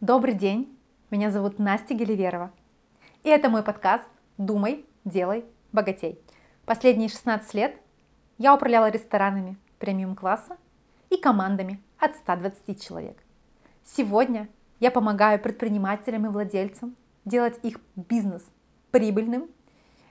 Добрый день, меня зовут Настя Геливерова. И это мой подкаст «Думай, делай, богатей». Последние 16 лет я управляла ресторанами премиум-класса и командами от 120 человек. Сегодня я помогаю предпринимателям и владельцам делать их бизнес прибыльным,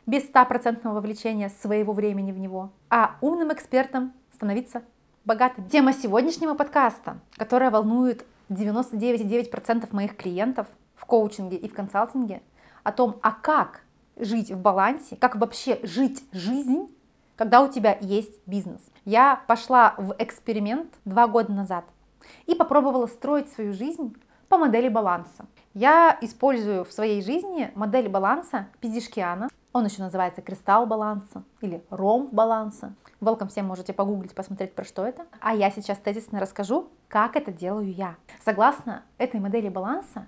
без стопроцентного вовлечения своего времени в него, а умным экспертам становиться богатым. Тема сегодняшнего подкаста, которая волнует 99,9% моих клиентов в коучинге и в консалтинге, о том, а как жить в балансе, как вообще жить жизнь, когда у тебя есть бизнес. Я пошла в эксперимент два года назад и попробовала строить свою жизнь по модели баланса. Я использую в своей жизни модель баланса Пизишкиана. Он еще называется кристалл баланса или ромб баланса. Welcome всем можете погуглить, посмотреть, про что это. А я сейчас тезисно расскажу, как это делаю я. Согласно этой модели баланса,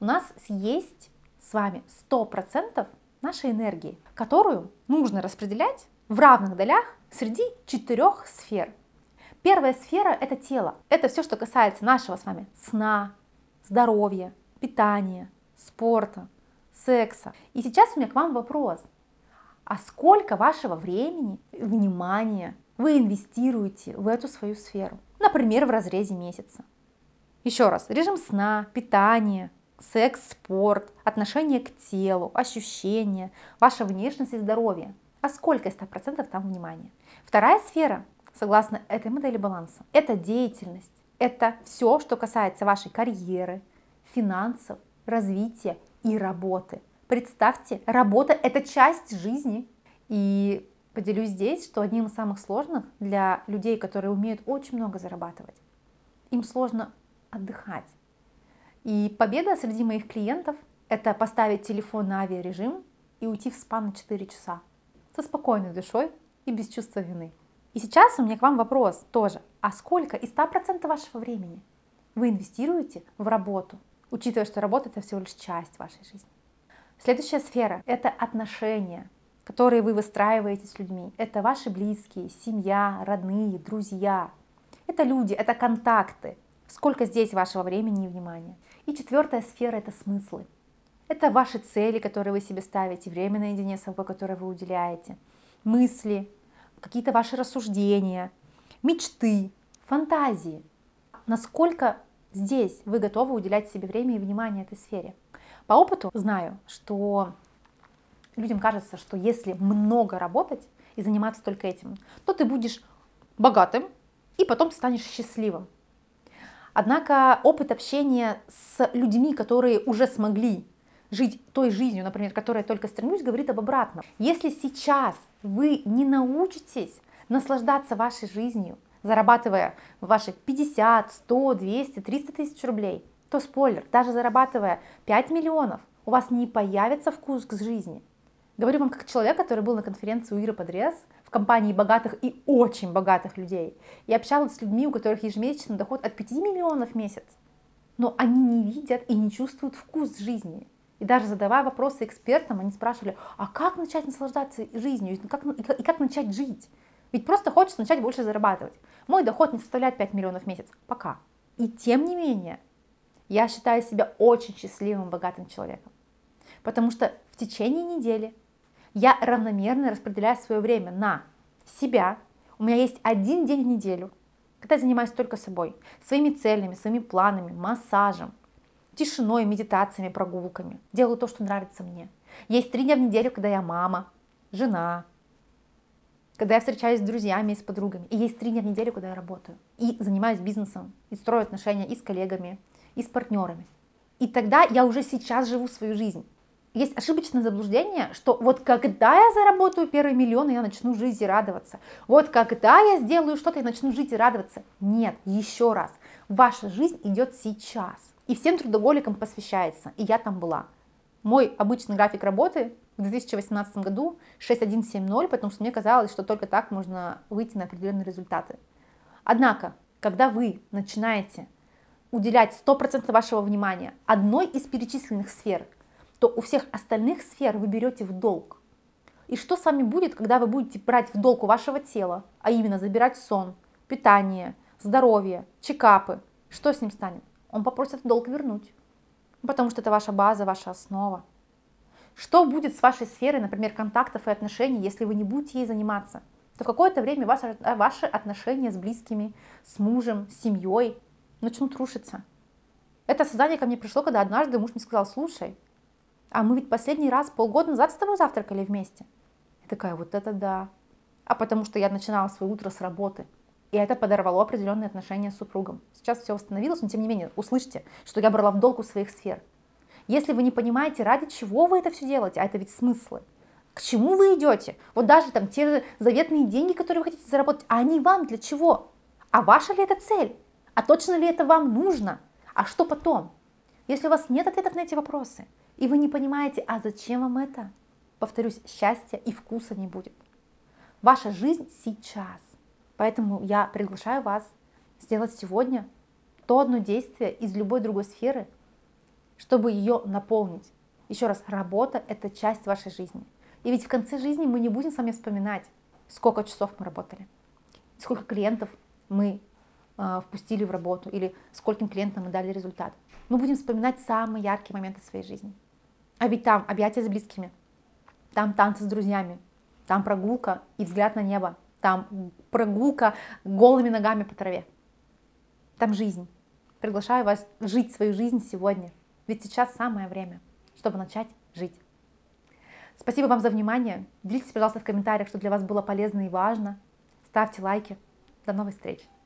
у нас есть с вами 100% нашей энергии, которую нужно распределять в равных долях среди четырех сфер. Первая сфера – это тело. Это все, что касается нашего с вами сна, здоровья, питания, спорта, секса. И сейчас у меня к вам вопрос. А сколько вашего времени, внимания вы инвестируете в эту свою сферу? Например, в разрезе месяца. Еще раз, режим сна, питание, секс, спорт, отношение к телу, ощущения, ваша внешность и здоровье. А сколько из 100% там внимания? Вторая сфера, согласно этой модели баланса, это деятельность. Это все, что касается вашей карьеры, финансов, развития и работы. Представьте, работа – это часть жизни. И поделюсь здесь, что одним из самых сложных для людей, которые умеют очень много зарабатывать, им сложно отдыхать. И победа среди моих клиентов – это поставить телефон на авиарежим и уйти в спа на 4 часа со спокойной душой и без чувства вины. И сейчас у меня к вам вопрос тоже. А сколько из 100% вашего времени вы инвестируете в работу, учитывая, что работа это всего лишь часть вашей жизни? Следующая сфера – это отношения, которые вы выстраиваете с людьми. Это ваши близкие, семья, родные, друзья. Это люди, это контакты. Сколько здесь вашего времени и внимания? И четвертая сфера – это смыслы. Это ваши цели, которые вы себе ставите, время наедине с собой, которое вы уделяете, мысли, какие-то ваши рассуждения, мечты, фантазии. Насколько здесь вы готовы уделять себе время и внимание этой сфере? По опыту знаю, что людям кажется, что если много работать и заниматься только этим, то ты будешь богатым и потом станешь счастливым. Однако опыт общения с людьми, которые уже смогли жить той жизнью, например, которой я только стремлюсь, говорит об обратном. Если сейчас вы не научитесь наслаждаться вашей жизнью, зарабатывая ваши 50, 100, 200, 300 тысяч рублей, то спойлер, даже зарабатывая 5 миллионов, у вас не появится вкус к жизни. Говорю вам как человек, который был на конференции у Иры Подрез в компании богатых и очень богатых людей. И общалась с людьми, у которых ежемесячный доход от 5 миллионов в месяц. Но они не видят и не чувствуют вкус жизни. И даже задавая вопросы экспертам, они спрашивали, а как начать наслаждаться жизнью, и как, и как начать жить? Ведь просто хочется начать больше зарабатывать. Мой доход не составляет 5 миллионов в месяц. Пока. И тем не менее, я считаю себя очень счастливым, богатым человеком. Потому что в течение недели я равномерно распределяю свое время на себя. У меня есть один день в неделю, когда я занимаюсь только собой, своими целями, своими планами, массажем, тишиной, медитациями, прогулками. Делаю то, что нравится мне. Есть три дня в неделю, когда я мама, жена, когда я встречаюсь с друзьями и с подругами. И есть три дня в неделю, когда я работаю. И занимаюсь бизнесом, и строю отношения и с коллегами, и с партнерами. И тогда я уже сейчас живу свою жизнь. Есть ошибочное заблуждение, что вот когда я заработаю первый миллион, я начну жить и радоваться. Вот когда я сделаю что-то, я начну жить и радоваться. Нет, еще раз. Ваша жизнь идет сейчас и всем трудоголикам посвящается, и я там была. Мой обычный график работы в 2018 году 6170, потому что мне казалось, что только так можно выйти на определенные результаты. Однако, когда вы начинаете уделять 100% вашего внимания одной из перечисленных сфер, то у всех остальных сфер вы берете в долг. И что с вами будет, когда вы будете брать в долг у вашего тела, а именно забирать сон, питание, здоровье, чекапы? Что с ним станет? он попросит долг вернуть. потому что это ваша база, ваша основа. Что будет с вашей сферой, например, контактов и отношений, если вы не будете ей заниматься? То какое-то время ваши, ваши отношения с близкими, с мужем, с семьей начнут рушиться. Это создание ко мне пришло, когда однажды муж мне сказал, слушай, а мы ведь последний раз полгода назад с тобой завтракали вместе. Я такая, вот это да. А потому что я начинала свое утро с работы. И это подорвало определенные отношения с супругом. Сейчас все восстановилось, но тем не менее, услышьте, что я брала в долг у своих сфер. Если вы не понимаете, ради чего вы это все делаете, а это ведь смыслы, к чему вы идете? Вот даже там те заветные деньги, которые вы хотите заработать, а они вам для чего? А ваша ли это цель? А точно ли это вам нужно? А что потом? Если у вас нет ответов на эти вопросы, и вы не понимаете, а зачем вам это, повторюсь, счастья и вкуса не будет. Ваша жизнь сейчас. Поэтому я приглашаю вас сделать сегодня то одно действие из любой другой сферы, чтобы ее наполнить. Еще раз, работа – это часть вашей жизни. И ведь в конце жизни мы не будем с вами вспоминать, сколько часов мы работали, сколько клиентов мы э, впустили в работу или скольким клиентам мы дали результат. Мы будем вспоминать самые яркие моменты своей жизни. А ведь там объятия с близкими, там танцы с друзьями, там прогулка и взгляд на небо, там прогулка голыми ногами по траве. Там жизнь. Приглашаю вас жить свою жизнь сегодня. Ведь сейчас самое время, чтобы начать жить. Спасибо вам за внимание. Делитесь, пожалуйста, в комментариях, что для вас было полезно и важно. Ставьте лайки. До новых встреч!